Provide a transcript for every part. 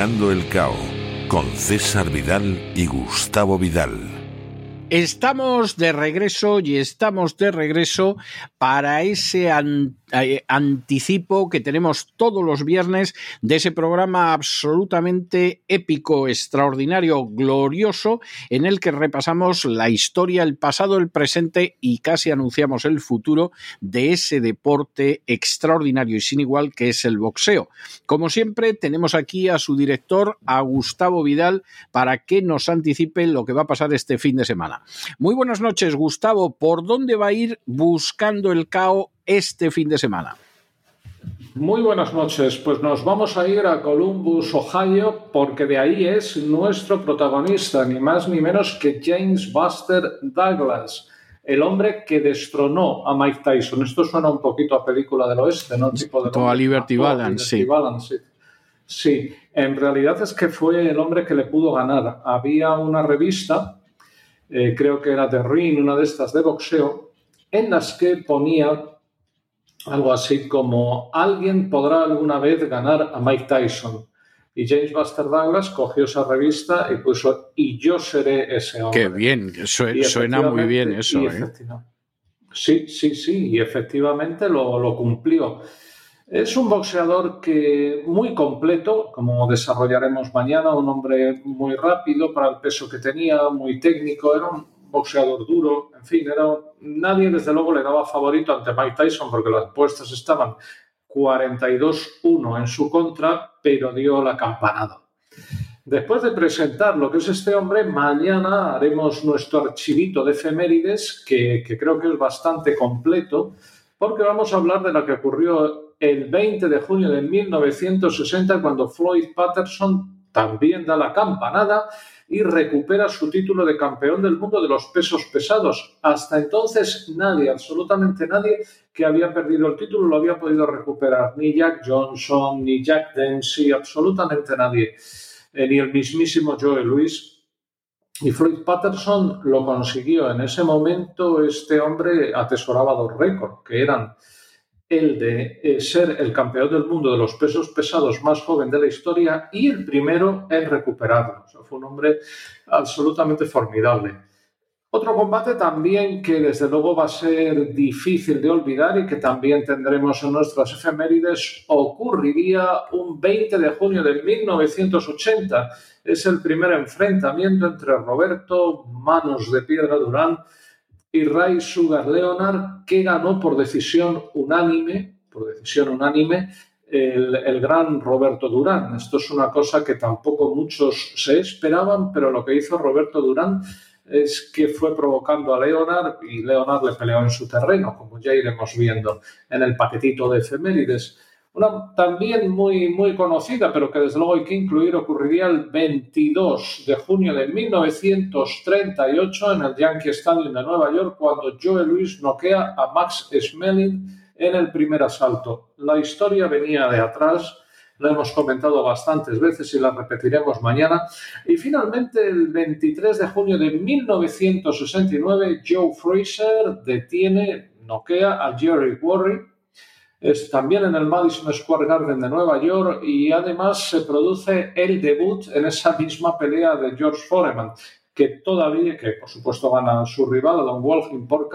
El Cao con César Vidal y Gustavo Vidal. Estamos de regreso y estamos de regreso para ese eh, anticipo que tenemos todos los viernes de ese programa absolutamente épico, extraordinario, glorioso, en el que repasamos la historia, el pasado, el presente y casi anunciamos el futuro de ese deporte extraordinario y sin igual que es el boxeo. Como siempre, tenemos aquí a su director, a Gustavo Vidal, para que nos anticipe lo que va a pasar este fin de semana. Muy buenas noches, Gustavo. ¿Por dónde va a ir buscando el CAO este fin de semana? Muy buenas noches. Pues nos vamos a ir a Columbus, Ohio, porque de ahí es nuestro protagonista, ni más ni menos que James Buster Douglas, el hombre que destronó a Mike Tyson. Esto suena un poquito a película del oeste, ¿no? Tipo de a Liberty Balance, sí. Sí, en realidad es que fue el hombre que le pudo ganar. Había una revista, eh, creo que era The Ring, una de estas de boxeo, en las que ponía algo así como alguien podrá alguna vez ganar a Mike Tyson. Y James Buster Douglas cogió esa revista y puso y yo seré ese hombre. Qué bien, suena muy bien eso. ¿eh? Sí, sí, sí, y efectivamente lo, lo cumplió. Es un boxeador que muy completo, como desarrollaremos mañana, un hombre muy rápido para el peso que tenía, muy técnico, era un boxeador duro, en fin, era, nadie desde luego le daba favorito ante Mike Tyson porque las apuestas estaban 42-1 en su contra, pero dio la campanada. Después de presentar lo que es este hombre, mañana haremos nuestro archivito de efemérides, que, que creo que es bastante completo, porque vamos a hablar de lo que ocurrió el 20 de junio de 1960, cuando Floyd Patterson también da la campanada y recupera su título de campeón del mundo de los pesos pesados. Hasta entonces nadie, absolutamente nadie que había perdido el título lo había podido recuperar. Ni Jack Johnson, ni Jack Dempsey, absolutamente nadie. Eh, ni el mismísimo Joe Louis. Y Floyd Patterson lo consiguió. En ese momento este hombre atesoraba dos récords, que eran el de eh, ser el campeón del mundo de los pesos pesados más joven de la historia y el primero en recuperarlo. fue un hombre absolutamente formidable. Otro combate también que desde luego va a ser difícil de olvidar y que también tendremos en nuestras efemérides ocurriría un 20 de junio de 1980. Es el primer enfrentamiento entre Roberto Manos de Piedra Durán y Ray Sugar Leonard, que ganó por decisión unánime, por decisión unánime, el, gran Roberto Durán. Esto es una cosa que tampoco muchos se esperaban, pero lo que hizo Roberto Durán es que fue provocando a Leonard y Leonard le peleó en su terreno, como ya iremos viendo en el paquetito de efemérides. Una también muy, muy conocida, pero que desde luego hay que incluir, ocurriría el 22 de junio de 1938 en el Yankee Stadium de Nueva York, cuando Joe Louis noquea a Max Schmeling en el primer asalto. La historia venía de atrás, la hemos comentado bastantes veces y la repetiremos mañana. Y finalmente, el 23 de junio de 1969, Joe Fraser detiene, noquea a Jerry Worry es también en el Madison Square Garden de Nueva York y además se produce el debut en esa misma pelea de George Foreman, que todavía, que por supuesto gana su rival, Don Walking por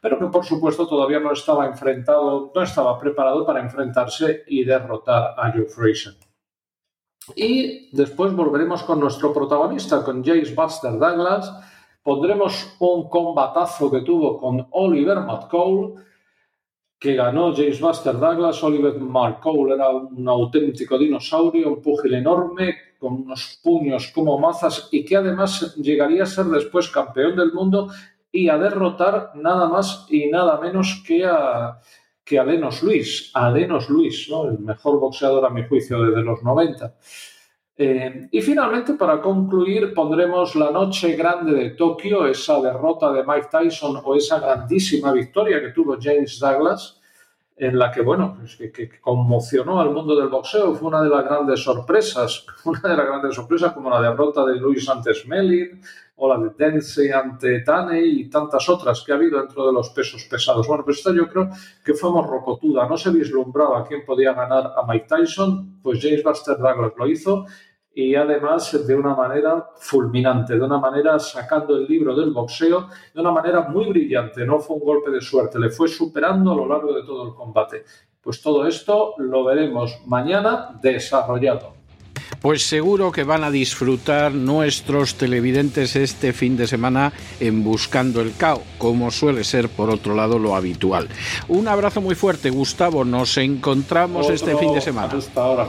pero que por supuesto todavía no estaba enfrentado, no estaba preparado para enfrentarse y derrotar a Joe Fraser. Y después volveremos con nuestro protagonista, con James Buster Douglas. Pondremos un combatazo que tuvo con Oliver McCall que ganó James Buster Douglas, Oliver Marcoule era un auténtico dinosaurio, un púgil enorme, con unos puños como mazas y que además llegaría a ser después campeón del mundo y a derrotar nada más y nada menos que a, que a Lenos Luis, a Luis, el mejor boxeador a mi juicio desde los 90. Eh, y finalmente, para concluir, pondremos la noche grande de Tokio, esa derrota de Mike Tyson o esa grandísima victoria que tuvo James Douglas, en la que, bueno, pues que, conmocionó al mundo del boxeo. Fue una de las grandes sorpresas, una de las grandes sorpresas como la derrota de Luis ante Smelling o la ante Taney y tantas otras que ha habido dentro de los pesos pesados. Bueno, pues esta yo creo que fue rocotuda. No se vislumbraba quién podía ganar a Mike Tyson, pues James Buster Douglas lo hizo y además de una manera fulminante, de una manera sacando el libro del boxeo, de una manera muy brillante. No fue un golpe de suerte, le fue superando a lo largo de todo el combate. Pues todo esto lo veremos mañana desarrollado. Pues seguro que van a disfrutar nuestros televidentes este fin de semana en Buscando el Cao, como suele ser por otro lado lo habitual. Un abrazo muy fuerte, Gustavo. Nos encontramos este fin de semana. Hasta ahora.